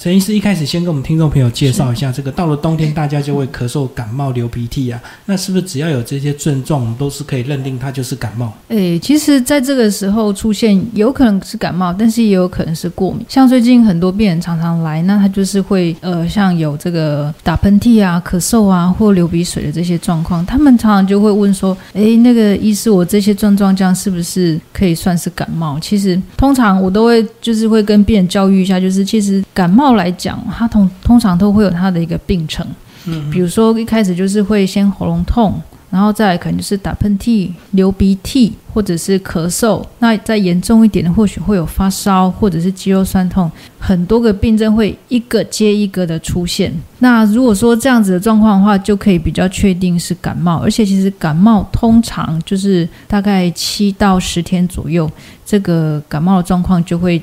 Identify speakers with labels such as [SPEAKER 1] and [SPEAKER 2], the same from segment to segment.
[SPEAKER 1] 陈医师一开始先跟我们听众朋友介绍一下，这个到了冬天大家就会咳嗽、感冒、流鼻涕啊，那是不是只要有这些症状，我们都是可以认定它就是感冒？
[SPEAKER 2] 诶，其实在这个时候出现，有可能是感冒，但是也有可能是过敏。像最近很多病人常常来，那他就是会呃，像有这个打喷嚏啊、咳嗽啊或流鼻水的这些状况，他们常常就会问说，诶，那个医师，我这些症状这样是不是可以算是感冒？其实通常我都会就是会跟病人教育一下，就是其实感冒。来讲，它通通常都会有它的一个病程，嗯，比如说一开始就是会先喉咙痛，然后再来可能就是打喷嚏、流鼻涕或者是咳嗽，那再严重一点的或许会有发烧或者是肌肉酸痛，很多个病症会一个接一个的出现。那如果说这样子的状况的话，就可以比较确定是感冒，而且其实感冒通常就是大概七到十天左右，这个感冒的状况就会。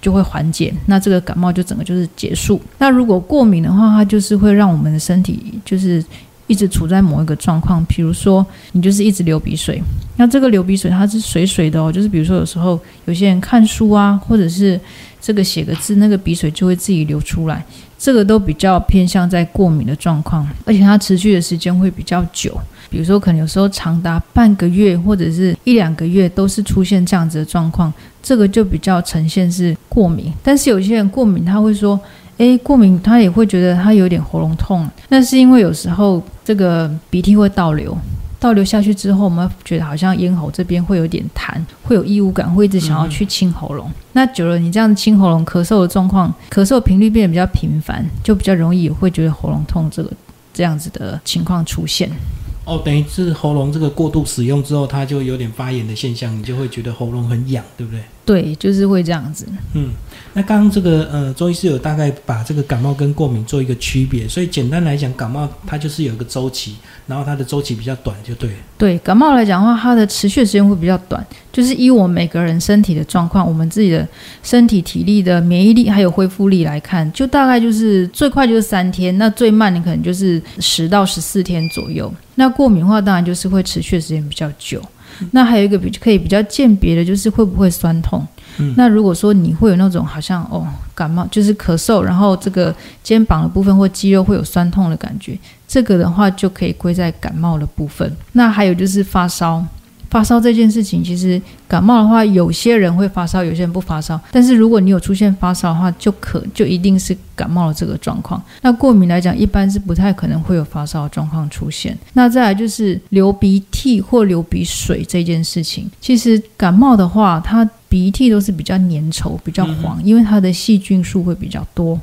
[SPEAKER 2] 就会缓解，那这个感冒就整个就是结束。那如果过敏的话，它就是会让我们的身体就是一直处在某一个状况，比如说你就是一直流鼻水，那这个流鼻水它是水水的哦，就是比如说有时候有些人看书啊，或者是这个写个字，那个鼻水就会自己流出来，这个都比较偏向在过敏的状况，而且它持续的时间会比较久。比如说，可能有时候长达半个月或者是一两个月，都是出现这样子的状况，这个就比较呈现是过敏。但是有些人过敏，他会说，诶，过敏他也会觉得他有点喉咙痛，那是因为有时候这个鼻涕会倒流，倒流下去之后，我们觉得好像咽喉这边会有点痰，会有异物感，会一直想要去清喉咙。那久了，你这样清喉咙、咳嗽的状况，咳嗽频率变得比较频繁，就比较容易会觉得喉咙痛，这个这样子的情况出现。
[SPEAKER 1] 哦，等于是喉咙这个过度使用之后，它就有点发炎的现象，你就会觉得喉咙很痒，对不对？
[SPEAKER 2] 对，就是会这样子。
[SPEAKER 1] 嗯，那刚刚这个呃，中医师有大概把这个感冒跟过敏做一个区别，所以简单来讲，感冒它就是有一个周期，然后它的周期比较短，就对。
[SPEAKER 2] 对，感冒来讲的话，它的持续时间会比较短，就是依我们每个人身体的状况，我们自己的身体体力的免疫力还有恢复力来看，就大概就是最快就是三天，那最慢的可能就是十到十四天左右。那过敏的话，当然就是会持续的时间比较久。那还有一个比可以比较鉴别的，就是会不会酸痛。那如果说你会有那种好像哦感冒，就是咳嗽，然后这个肩膀的部分或肌肉会有酸痛的感觉，这个的话就可以归在感冒的部分。那还有就是发烧。发烧这件事情，其实感冒的话，有些人会发烧，有些人不发烧。但是如果你有出现发烧的话，就可就一定是感冒的这个状况。那过敏来讲，一般是不太可能会有发烧的状况出现。那再来就是流鼻涕或流鼻水这件事情，其实感冒的话，它鼻涕都是比较粘稠、比较黄，因为它的细菌数会比较多。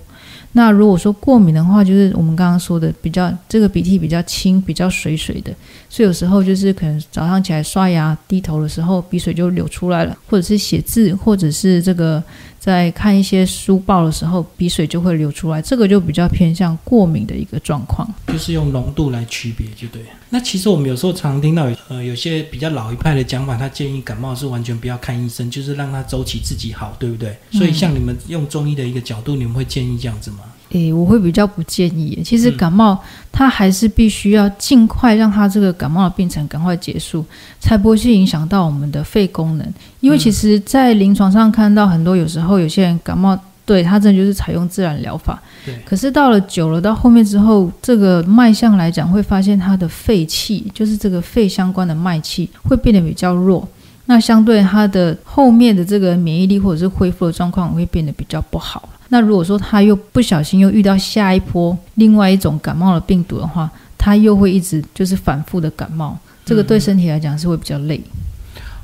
[SPEAKER 2] 那如果说过敏的话，就是我们刚刚说的比较这个鼻涕比较轻、比较水水的，所以有时候就是可能早上起来刷牙、低头的时候，鼻水就流出来了，或者是写字，或者是这个。在看一些书报的时候，鼻水就会流出来，这个就比较偏向过敏的一个状况，
[SPEAKER 1] 就是用浓度来区别，就对。那其实我们有时候常听到，呃，有些比较老一派的讲法，他建议感冒是完全不要看医生，就是让他周期自己好，对不对？所以像你们用中医的一个角度，你们会建议这样子吗？
[SPEAKER 2] 诶，我会比较不建议。其实感冒，它还是必须要尽快让它这个感冒的病程赶快结束，才不会去影响到我们的肺功能。因为其实，在临床上看到很多，有时候有些人感冒，对他真的就是采用自然疗法。
[SPEAKER 1] 对。
[SPEAKER 2] 可是到了久了，到后面之后，这个脉象来讲，会发现他的肺气，就是这个肺相关的脉气，会变得比较弱。那相对他的后面的这个免疫力或者是恢复的状况，会变得比较不好。那如果说他又不小心又遇到下一波另外一种感冒的病毒的话，他又会一直就是反复的感冒，这个对身体来讲是会比较累。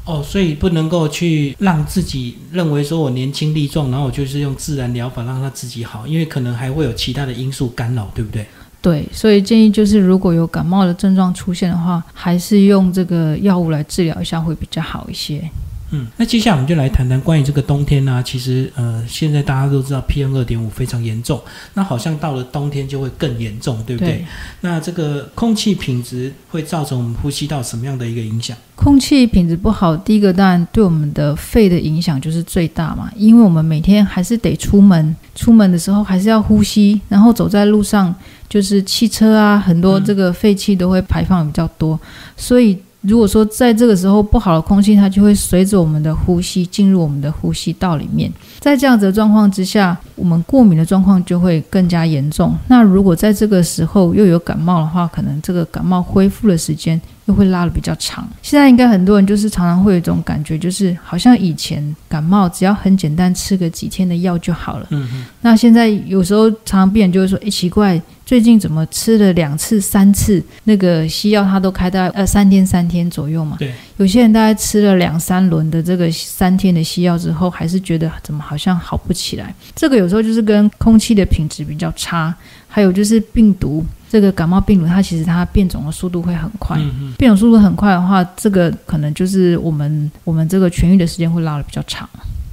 [SPEAKER 1] 哦，所以不能够去让自己认为说我年轻力壮，然后我就是用自然疗法让他自己好，因为可能还会有其他的因素干扰，对不对？
[SPEAKER 2] 对，所以建议就是如果有感冒的症状出现的话，还是用这个药物来治疗一下会比较好一些。
[SPEAKER 1] 嗯，那接下来我们就来谈谈关于这个冬天呢。其实，呃，现在大家都知道 PM 二点五非常严重，那好像到了冬天就会更严重，对不对？那这个空气品质会造成我们呼吸道什么样的一个影响？
[SPEAKER 2] 空气品质不好，第一个当然对我们的肺的影响就是最大嘛，因为我们每天还是得出门，出门的时候还是要呼吸，然后走在路上就是汽车啊，很多这个废气都会排放比较多，所以。如果说在这个时候不好的空气，它就会随着我们的呼吸进入我们的呼吸道里面。在这样子的状况之下，我们过敏的状况就会更加严重。那如果在这个时候又有感冒的话，可能这个感冒恢复的时间。又会拉的比较长。现在应该很多人就是常常会有一种感觉，就是好像以前感冒只要很简单吃个几天的药就好了。嗯嗯。那现在有时候常常病人就会说：“哎，奇怪，最近怎么吃了两次、三次那个西药，它都开到呃三天、三天左右嘛？”
[SPEAKER 1] 对。
[SPEAKER 2] 有些人大概吃了两三轮的这个三天的西药之后，还是觉得怎么好像好不起来。这个有时候就是跟空气的品质比较差，还有就是病毒。这个感冒病毒，它其实它变种的速度会很快，变种速度很快的话，这个可能就是我们我们这个痊愈的时间会拉的比较长。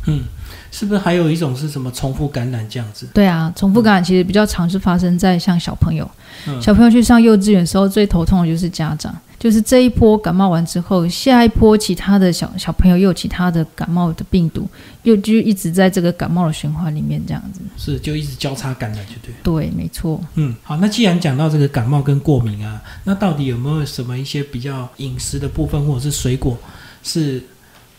[SPEAKER 1] 嗯，是不是还有一种是什么重复感染这样子？
[SPEAKER 2] 对啊，重复感染其实比较常是发生在像小朋友，小朋友去上幼稚园的时候，最头痛的就是家长。就是这一波感冒完之后，下一波其他的小小朋友又有其他的感冒的病毒，又就一直在这个感冒的循环里面这样子。
[SPEAKER 1] 是，就一直交叉感染，就对。
[SPEAKER 2] 对，没错。
[SPEAKER 1] 嗯，好，那既然讲到这个感冒跟过敏啊，那到底有没有什么一些比较饮食的部分，或者是水果是？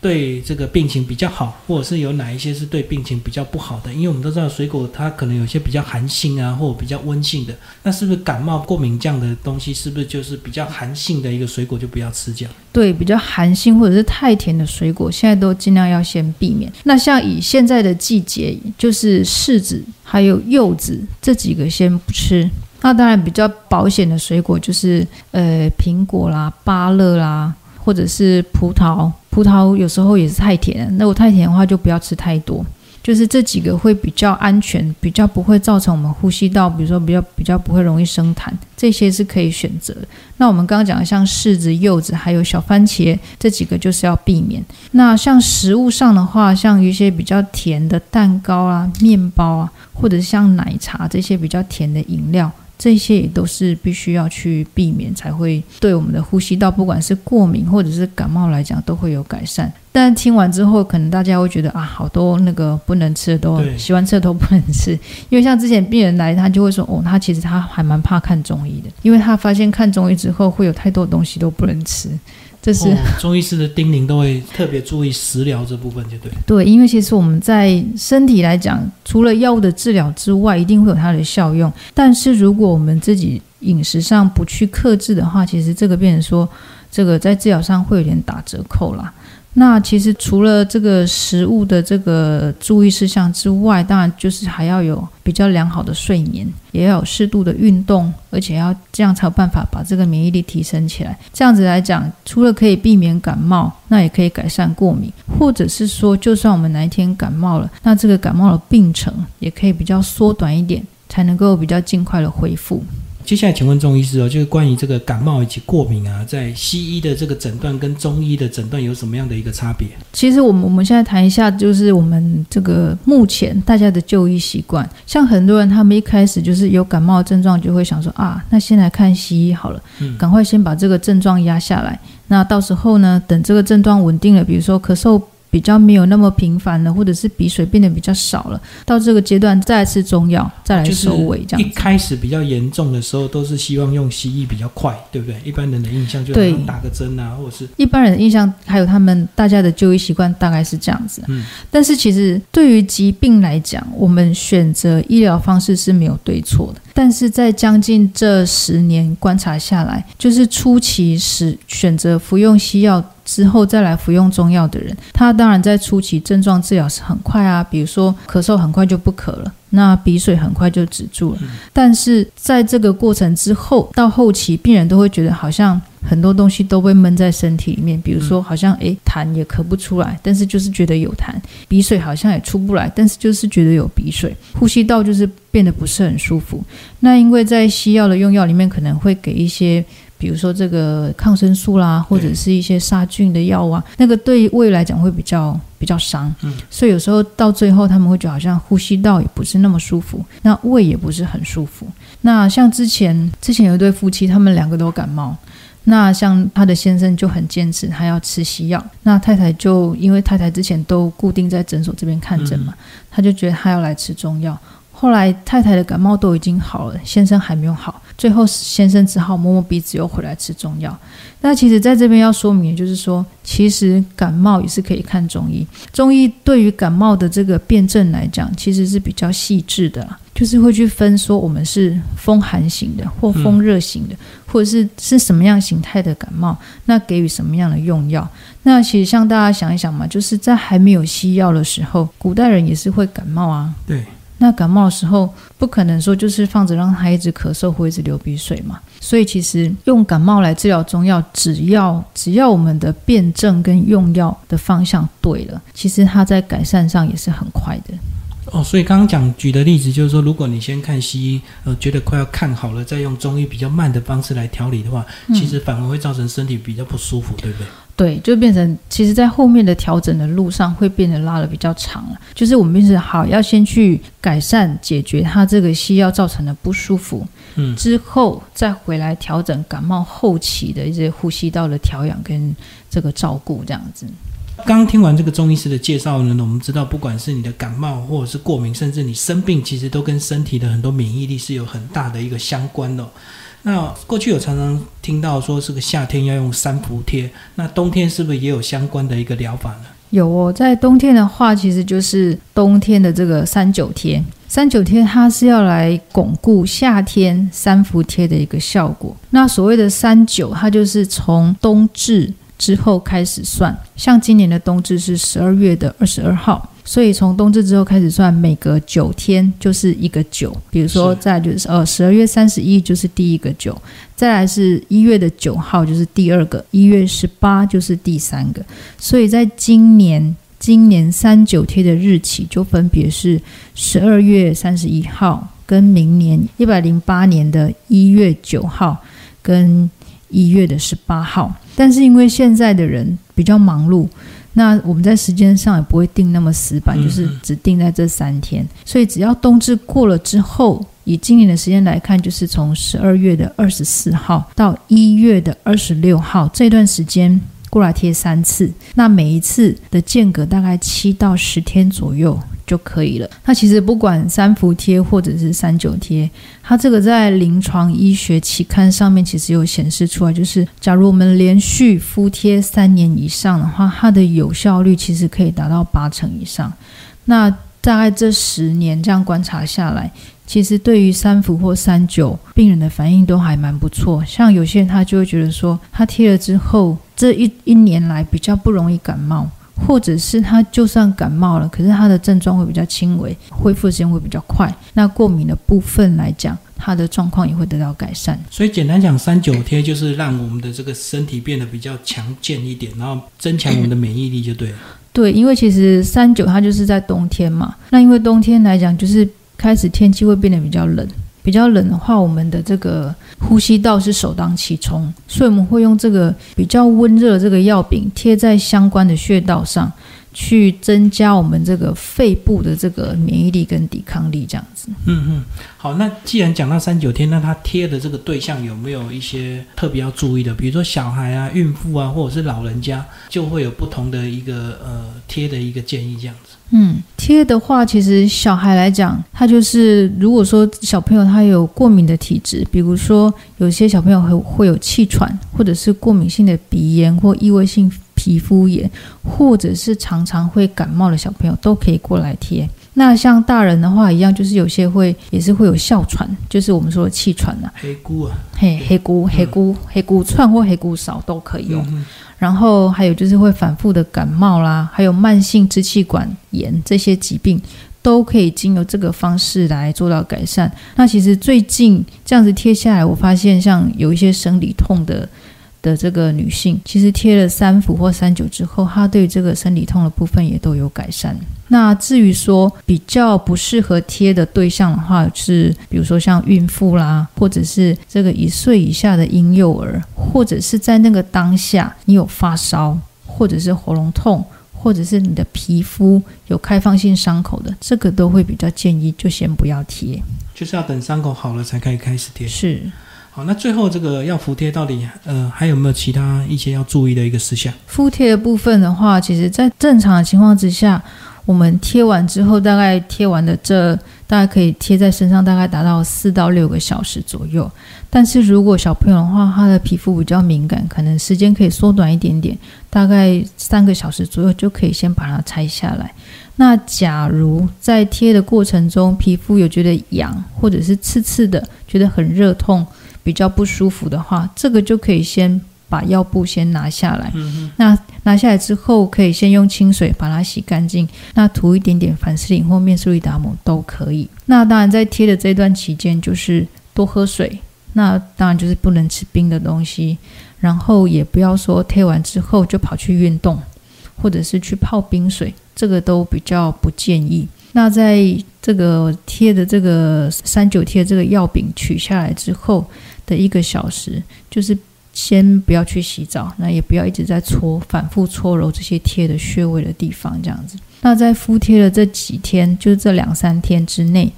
[SPEAKER 1] 对这个病情比较好，或者是有哪一些是对病情比较不好的？因为我们都知道水果它可能有些比较寒性啊，或者比较温性的。那是不是感冒过敏这样的东西，是不是就是比较寒性的一个水果就不要吃这样？
[SPEAKER 2] 对，比较寒性或者是太甜的水果，现在都尽量要先避免。那像以现在的季节，就是柿子还有柚子这几个先不吃。那当然比较保险的水果就是呃苹果啦、芭乐啦。或者是葡萄，葡萄有时候也是太甜，那我太甜的话就不要吃太多。就是这几个会比较安全，比较不会造成我们呼吸道，比如说比较比较不会容易生痰，这些是可以选择。那我们刚刚讲的像柿子、柚子，还有小番茄这几个就是要避免。那像食物上的话，像一些比较甜的蛋糕啊、面包啊，或者是像奶茶这些比较甜的饮料。这些也都是必须要去避免，才会对我们的呼吸道，不管是过敏或者是感冒来讲，都会有改善。但听完之后，可能大家会觉得啊，好多那个不能吃的都喜欢吃的都不能吃，因为像之前病人来，他就会说，哦，他其实他还蛮怕看中医的，因为他发现看中医之后会有太多东西都不能吃。这是
[SPEAKER 1] 中医师的叮咛，都会特别注意食疗这部分，就对。
[SPEAKER 2] 对，因为其实我们在身体来讲，除了药物的治疗之外，一定会有它的效用。但是如果我们自己饮食上不去克制的话，其实这个病人说，这个在治疗上会有点打折扣啦。那其实除了这个食物的这个注意事项之外，当然就是还要有比较良好的睡眠，也要有适度的运动，而且要这样才有办法把这个免疫力提升起来。这样子来讲，除了可以避免感冒，那也可以改善过敏，或者是说，就算我们哪一天感冒了，那这个感冒的病程也可以比较缩短一点，才能够比较尽快的恢复。
[SPEAKER 1] 接下来，请问中医师哦，就是关于这个感冒以及过敏啊，在西医的这个诊断跟中医的诊断有什么样的一个差别？
[SPEAKER 2] 其实我们我们现在谈一下，就是我们这个目前大家的就医习惯。像很多人，他们一开始就是有感冒症状，就会想说啊，那先来看西医好了，赶快先把这个症状压下来。那到时候呢，等这个症状稳定了，比如说咳嗽。比较没有那么频繁了，或者是鼻水变得比较少了，到这个阶段再吃中药，再来收尾这样。
[SPEAKER 1] 一开始比较严重的时候，都是希望用西医比较快，对不对？一般人的印象就打个针啊，或者是
[SPEAKER 2] 一般人的印象，还有他们大家的就医习惯大概是这样子。嗯，但是其实对于疾病来讲，我们选择医疗方式是没有对错的。但是在将近这十年观察下来，就是初期时选择服用西药之后再来服用中药的人，他当然在初期症状治疗是很快啊，比如说咳嗽很快就不咳了。那鼻水很快就止住了，但是在这个过程之后，到后期病人都会觉得好像很多东西都被闷在身体里面，比如说好像诶痰也咳不出来，但是就是觉得有痰；鼻水好像也出不来，但是就是觉得有鼻水；呼吸道就是变得不是很舒服。那因为在西药的用药里面，可能会给一些。比如说这个抗生素啦，或者是一些杀菌的药啊，那个对胃来讲会比较比较伤，嗯，所以有时候到最后他们会觉得好像呼吸道也不是那么舒服，那胃也不是很舒服。那像之前之前有一对夫妻，他们两个都感冒，那像他的先生就很坚持他要吃西药，那太太就因为太太之前都固定在诊所这边看诊嘛，他就觉得他要来吃中药。后来太太的感冒都已经好了，先生还没有好，最后先生只好摸摸鼻子又回来吃中药。那其实在这边要说明，就是说，其实感冒也是可以看中医。中医对于感冒的这个辨证来讲，其实是比较细致的，就是会去分说我们是风寒型的，或风热型的，或者是是什么样形态的感冒，那给予什么样的用药。那其实像大家想一想嘛，就是在还没有西药的时候，古代人也是会感冒啊。
[SPEAKER 1] 对。
[SPEAKER 2] 那感冒的时候，不可能说就是放着让他一直咳嗽或一直流鼻水嘛。所以其实用感冒来治疗中药，只要只要我们的辩证跟用药的方向对了，其实它在改善上也是很快的。
[SPEAKER 1] 哦，所以刚刚讲举的例子就是说，如果你先看西医，呃，觉得快要看好了，再用中医比较慢的方式来调理的话，其实反而会造成身体比较不舒服，对不对？
[SPEAKER 2] 对，就变成其实，在后面的调整的路上会变得拉的比较长了。就是我们变成好要先去改善、解决他这个西药造成的不舒服，
[SPEAKER 1] 嗯，
[SPEAKER 2] 之后再回来调整感冒后期的一些呼吸道的调养跟这个照顾，这样子。
[SPEAKER 1] 刚听完这个中医师的介绍呢，我们知道，不管是你的感冒或者是过敏，甚至你生病，其实都跟身体的很多免疫力是有很大的一个相关的。那过去有常常听到说，这个夏天要用三伏贴，那冬天是不是也有相关的一个疗法呢？
[SPEAKER 2] 有哦，在冬天的话，其实就是冬天的这个三九贴。三九贴它是要来巩固夏天三伏贴的一个效果。那所谓的三九，它就是从冬至之后开始算，像今年的冬至是十二月的二十二号。所以从冬至之后开始算，每隔九天就是一个九。比如说，再就是呃十二月三十一就是第一个九，再来是一月的九号就是第二个，一月十八就是第三个。所以在今年今年三九天的日期就分别是十二月三十一号，跟明年一百零八年的一月九号，跟一月的十八号。但是因为现在的人比较忙碌。那我们在时间上也不会定那么死板，就是只定在这三天。所以只要冬至过了之后，以今年的时间来看，就是从十二月的二十四号到一月的二十六号这段时间过来贴三次。那每一次的间隔大概七到十天左右。就可以了。那其实不管三伏贴或者是三九贴，它这个在临床医学期刊上面其实有显示出来，就是假如我们连续敷贴三年以上的话，它的有效率其实可以达到八成以上。那大概这十年这样观察下来，其实对于三伏或三九病人的反应都还蛮不错。像有些人他就会觉得说，他贴了之后，这一一年来比较不容易感冒。或者是他就算感冒了，可是他的症状会比较轻微，恢复时间会比较快。那过敏的部分来讲，他的状况也会得到改善。
[SPEAKER 1] 所以简单讲，三九贴就是让我们的这个身体变得比较强健一点，然后增强我们的免疫力就对了。
[SPEAKER 2] 对，因为其实三九它就是在冬天嘛，那因为冬天来讲，就是开始天气会变得比较冷。比较冷的话，我们的这个呼吸道是首当其冲，所以我们会用这个比较温热的这个药饼贴在相关的穴道上。去增加我们这个肺部的这个免疫力跟抵抗力，这样子。
[SPEAKER 1] 嗯嗯，好，那既然讲到三九天，那它贴的这个对象有没有一些特别要注意的？比如说小孩啊、孕妇啊，或者是老人家，就会有不同的一个呃贴的一个建议，这样子。
[SPEAKER 2] 嗯，贴的话，其实小孩来讲，他就是如果说小朋友他有过敏的体质，比如说有些小朋友会会有气喘，或者是过敏性的鼻炎或异位性。皮肤炎，或者是常常会感冒的小朋友都可以过来贴。那像大人的话一样，就是有些会也是会有哮喘，就是我们说的气喘呐。
[SPEAKER 1] 黑菇啊，
[SPEAKER 2] 嘿，黑菇、黑菇、黑菇串或黑菇少都可以用。然后还有就是会反复的感冒啦，还有慢性支气管炎这些疾病，都可以经由这个方式来做到改善。那其实最近这样子贴下来，我发现像有一些生理痛的。的这个女性，其实贴了三伏或三九之后，她对这个生理痛的部分也都有改善。那至于说比较不适合贴的对象的话，是比如说像孕妇啦，或者是这个一岁以下的婴幼儿，或者是在那个当下你有发烧，或者是喉咙痛，或者是你的皮肤有开放性伤口的，这个都会比较建议就先不要贴，
[SPEAKER 1] 就是要等伤口好了才可以开始贴。
[SPEAKER 2] 是。
[SPEAKER 1] 好，那最后这个要服贴到底呃还有没有其他一些要注意的一个事项？
[SPEAKER 2] 敷贴的部分的话，其实在正常的情况之下，我们贴完之后，大概贴完的这。大概可以贴在身上，大概达到四到六个小时左右。但是如果小朋友的话，他的皮肤比较敏感，可能时间可以缩短一点点，大概三个小时左右就可以先把它拆下来。那假如在贴的过程中，皮肤有觉得痒或者是刺刺的，觉得很热痛，比较不舒服的话，这个就可以先把药布先拿下来。那拿下来之后，可以先用清水把它洗干净，那涂一点点凡士林或面舒利达姆都可以。那当然在贴的这段期间，就是多喝水。那当然就是不能吃冰的东西，然后也不要说贴完之后就跑去运动，或者是去泡冰水。这个都比较不建议。那在这个贴的这个三九贴这个药饼取下来之后的一个小时，就是先不要去洗澡，那也不要一直在搓、反复搓揉这些贴的穴位的地方，这样子。那在敷贴的这几天，就是这两三天之内，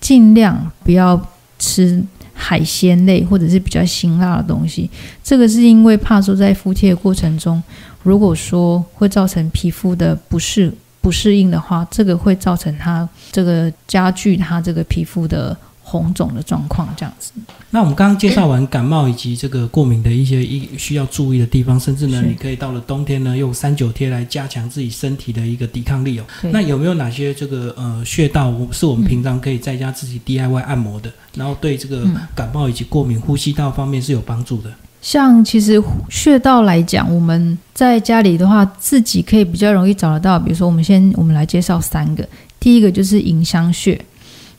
[SPEAKER 2] 尽量不要吃海鲜类或者是比较辛辣的东西。这个是因为怕说在敷贴的过程中。如果说会造成皮肤的不适不适应的话，这个会造成它这个加剧它这个皮肤的红肿的状况，这样子。
[SPEAKER 1] 那我们刚刚介绍完感冒以及这个过敏的一些一需要注意的地方，甚至呢，你可以到了冬天呢，用三九贴来加强自己身体的一个抵抗力哦。那有没有哪些这个呃穴道是我们平常可以在家自己 DIY 按摩的，然后对这个感冒以及过敏呼吸道方面是有帮助的？
[SPEAKER 2] 像其实穴道来讲，我们在家里的话，自己可以比较容易找得到。比如说，我们先我们来介绍三个。第一个就是迎香穴，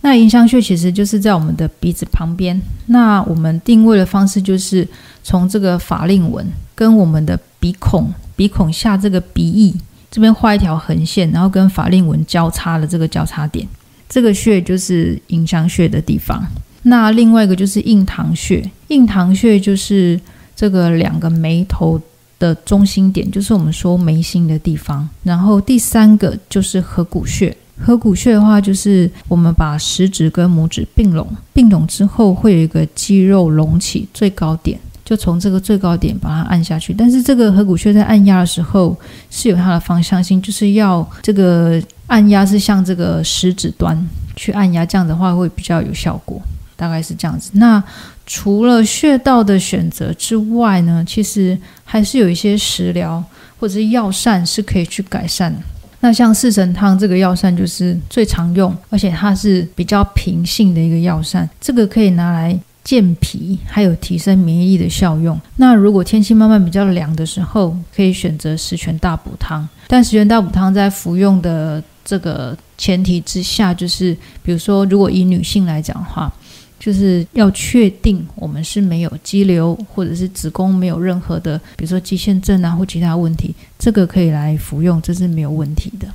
[SPEAKER 2] 那迎香穴其实就是在我们的鼻子旁边。那我们定位的方式就是从这个法令纹跟我们的鼻孔、鼻孔下这个鼻翼这边画一条横线，然后跟法令纹交叉的这个交叉点，这个穴就是迎香穴的地方。那另外一个就是印堂穴，印堂穴就是这个两个眉头的中心点，就是我们说眉心的地方。然后第三个就是合谷穴，合谷穴的话就是我们把食指跟拇指并拢，并拢之后会有一个肌肉隆起最高点，就从这个最高点把它按下去。但是这个合谷穴在按压的时候是有它的方向性，就是要这个按压是向这个食指端去按压，这样的话会比较有效果。大概是这样子。那除了穴道的选择之外呢，其实还是有一些食疗或者是药膳是可以去改善。那像四神汤这个药膳就是最常用，而且它是比较平性的一个药膳，这个可以拿来健脾，还有提升免疫力的效用。那如果天气慢慢比较凉的时候，可以选择十全大补汤。但十全大补汤在服用的这个前提之下，就是比如说，如果以女性来讲的话。就是要确定我们是没有肌瘤，或者是子宫没有任何的，比如说肌腺症啊或其他问题，这个可以来服用，这是没有问题的。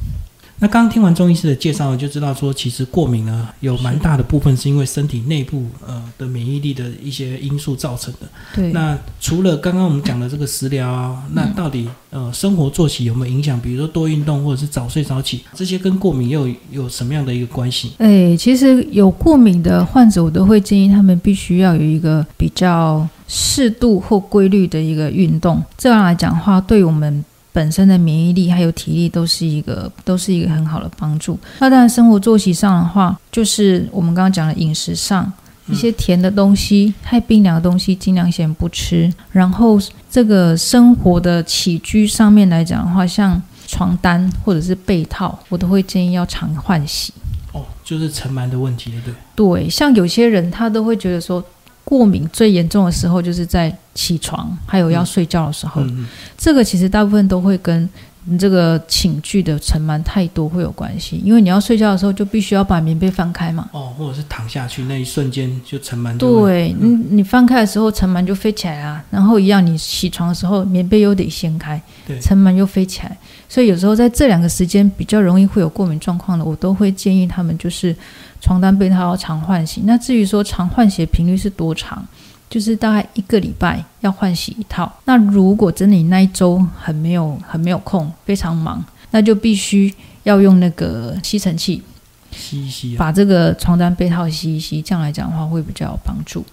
[SPEAKER 1] 那刚刚听完中医师的介绍，就知道说，其实过敏呢，有蛮大的部分是因为身体内部呃的免疫力的一些因素造成的。
[SPEAKER 2] 对。
[SPEAKER 1] 那除了刚刚我们讲的这个食疗啊，那到底呃生活作息有没有影响？比如说多运动或者是早睡早起，这些跟过敏又有什么样的一个关系？
[SPEAKER 2] 哎，其实有过敏的患者，我都会建议他们必须要有一个比较适度或规律的一个运动。这样来讲的话，对我们。本身的免疫力还有体力都是一个都是一个很好的帮助。那当然，生活作息上的话，就是我们刚刚讲的饮食上，一些甜的东西、太冰凉的东西尽量先不吃。然后，这个生活的起居上面来讲的话，像床单或者是被套，我都会建议要常换洗。
[SPEAKER 1] 哦，就是尘螨的问题，对
[SPEAKER 2] 对，像有些人他都会觉得说。过敏最严重的时候，就是在起床还有要睡觉的时候。这个其实大部分都会跟你这个寝具的尘螨太多会有关系，因为你要睡觉的时候就必须要把棉被翻开嘛。
[SPEAKER 1] 哦，或者是躺下去那一瞬间就尘螨。
[SPEAKER 2] 对，你你翻开的时候尘螨就飞起来啊，然后一样你起床的时候棉被又得掀开，尘螨又飞起来，所以有时候在这两个时间比较容易会有过敏状况的，我都会建议他们就是。床单被套要常换洗，那至于说常换洗的频率是多长，就是大概一个礼拜要换洗一套。那如果真的你那一周很没有很没有空，非常忙，那就必须要用那个吸尘器
[SPEAKER 1] 吸一吸，
[SPEAKER 2] 把这个床单被套吸一吸，这样来讲的话会比较有帮助。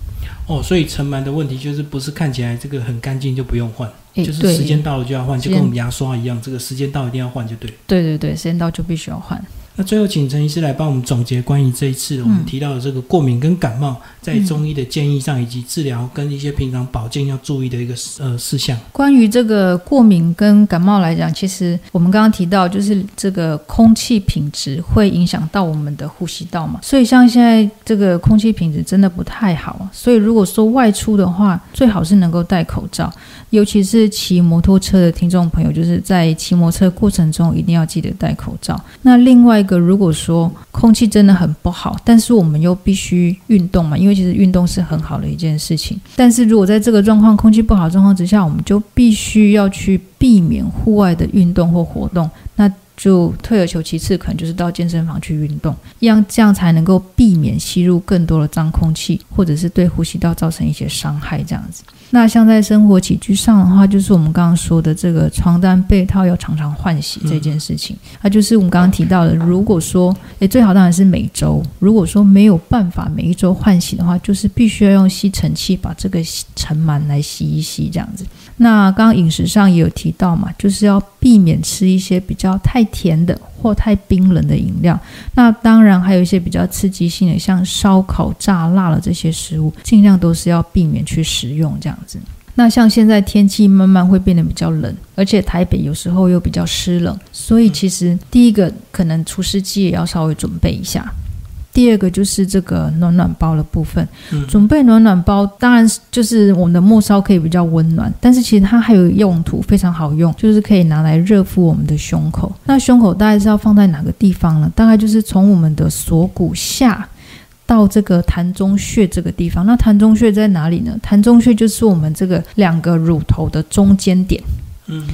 [SPEAKER 1] 哦，所以尘螨的问题就是不是看起来这个很干净就不用换，就是时间到了就要换，就跟我们牙刷一样，这个时间到一定要换就对。
[SPEAKER 2] 对对对，时间到就必须要换。
[SPEAKER 1] 那最后，请陈医师来帮我们总结关于这一次我们提到的这个过敏跟感冒，在中医的建议上，以及治疗跟一些平常保健要注意的一个呃事项。
[SPEAKER 2] 关于这个过敏跟感冒来讲，其实我们刚刚提到，就是这个空气品质会影响到我们的呼吸道嘛。所以像现在这个空气品质真的不太好，所以如果说外出的话，最好是能够戴口罩，尤其是骑摩托车的听众朋友，就是在骑摩托车过程中一定要记得戴口罩。那另外。一个，如果说空气真的很不好，但是我们又必须运动嘛，因为其实运动是很好的一件事情。但是如果在这个状况，空气不好状况之下，我们就必须要去避免户外的运动或活动，那就退而求其次，可能就是到健身房去运动，这样这样才能够避免吸入更多的脏空气，或者是对呼吸道造成一些伤害，这样子。那像在生活起居上的话，就是我们刚刚说的这个床单被套要常常换洗这件事情，那就是我们刚刚提到的，如果说诶最好当然是每周，如果说没有办法每一周换洗的话，就是必须要用吸尘器把这个尘螨来吸一吸这样子。那刚刚饮食上也有提到嘛，就是要避免吃一些比较太甜的。或太冰冷的饮料，那当然还有一些比较刺激性的，像烧烤、炸辣了这些食物，尽量都是要避免去食用这样子。那像现在天气慢慢会变得比较冷，而且台北有时候又比较湿冷，所以其实第一个可能除湿机也要稍微准备一下。第二个就是这个暖暖包的部分，准备暖暖包，当然就是我们的末梢可以比较温暖，但是其实它还有用途非常好用，就是可以拿来热敷我们的胸口。那胸口大概是要放在哪个地方呢？大概就是从我们的锁骨下到这个膻中穴这个地方。那膻中穴在哪里呢？膻中穴就是我们这个两个乳头的中间点。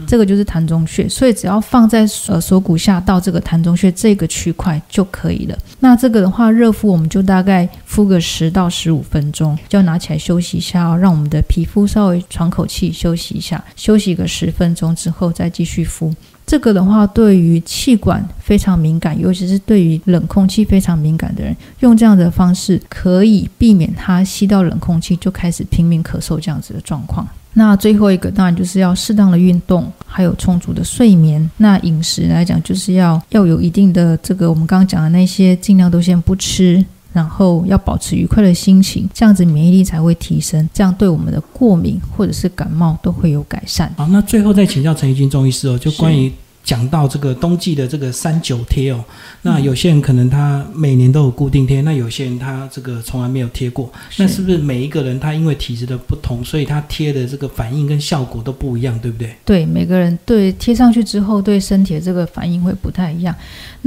[SPEAKER 2] 这个就是膻中穴，所以只要放在呃锁骨下到这个膻中穴这个区块就可以了。那这个的话，热敷我们就大概敷个十到十五分钟，就要拿起来休息一下哦，让我们的皮肤稍微喘口气，休息一下，休息个十分钟之后再继续敷。这个的话，对于气管非常敏感，尤其是对于冷空气非常敏感的人，用这样的方式可以避免他吸到冷空气就开始拼命咳嗽这样子的状况。那最后一个当然就是要适当的运动，还有充足的睡眠。那饮食来讲，就是要要有一定的这个我们刚刚讲的那些，尽量都先不吃，然后要保持愉快的心情，这样子免疫力才会提升，这样对我们的过敏或者是感冒都会有改善。
[SPEAKER 1] 好，那最后再请教陈怡君中医师哦，就关于。讲到这个冬季的这个三九贴哦，那有些人可能他每年都有固定贴，那有些人他这个从来没有贴过，那是不是每一个人他因为体质的不同，所以他贴的这个反应跟效果都不一样，对不对？
[SPEAKER 2] 对，每个人对贴上去之后对身体的这个反应会不太一样。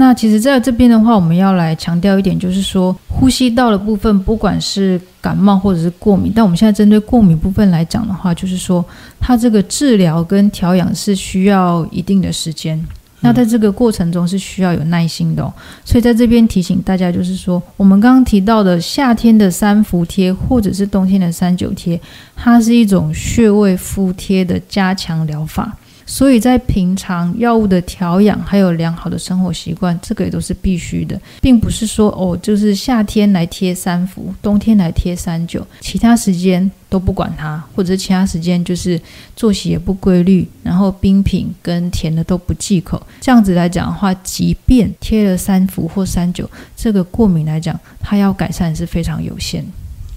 [SPEAKER 2] 那其实在这边的话，我们要来强调一点，就是说呼吸道的部分，不管是感冒或者是过敏，但我们现在针对过敏部分来讲的话，就是说它这个治疗跟调养是需要一定的时间。那在这个过程中是需要有耐心的，哦所以在这边提醒大家，就是说我们刚刚提到的夏天的三伏贴或者是冬天的三九贴，它是一种穴位敷贴的加强疗法。所以在平常药物的调养，还有良好的生活习惯，这个也都是必须的，并不是说哦，就是夏天来贴三伏，冬天来贴三九，其他时间都不管它，或者其他时间就是作息也不规律，然后冰品跟甜的都不忌口，这样子来讲的话，即便贴了三伏或三九，这个过敏来讲，它要改善是非常有限。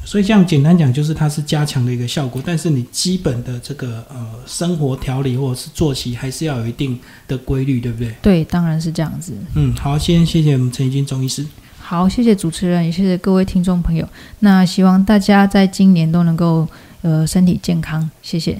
[SPEAKER 1] 所以这样简单讲，就是它是加强的一个效果，但是你基本的这个呃生活调理或者是作息，还是要有一定的规律，对不对？
[SPEAKER 2] 对，当然是这样子。
[SPEAKER 1] 嗯，好，先谢谢我们陈怡君中医师。
[SPEAKER 2] 好，谢谢主持人，也谢谢各位听众朋友。那希望大家在今年都能够呃身体健康，谢谢。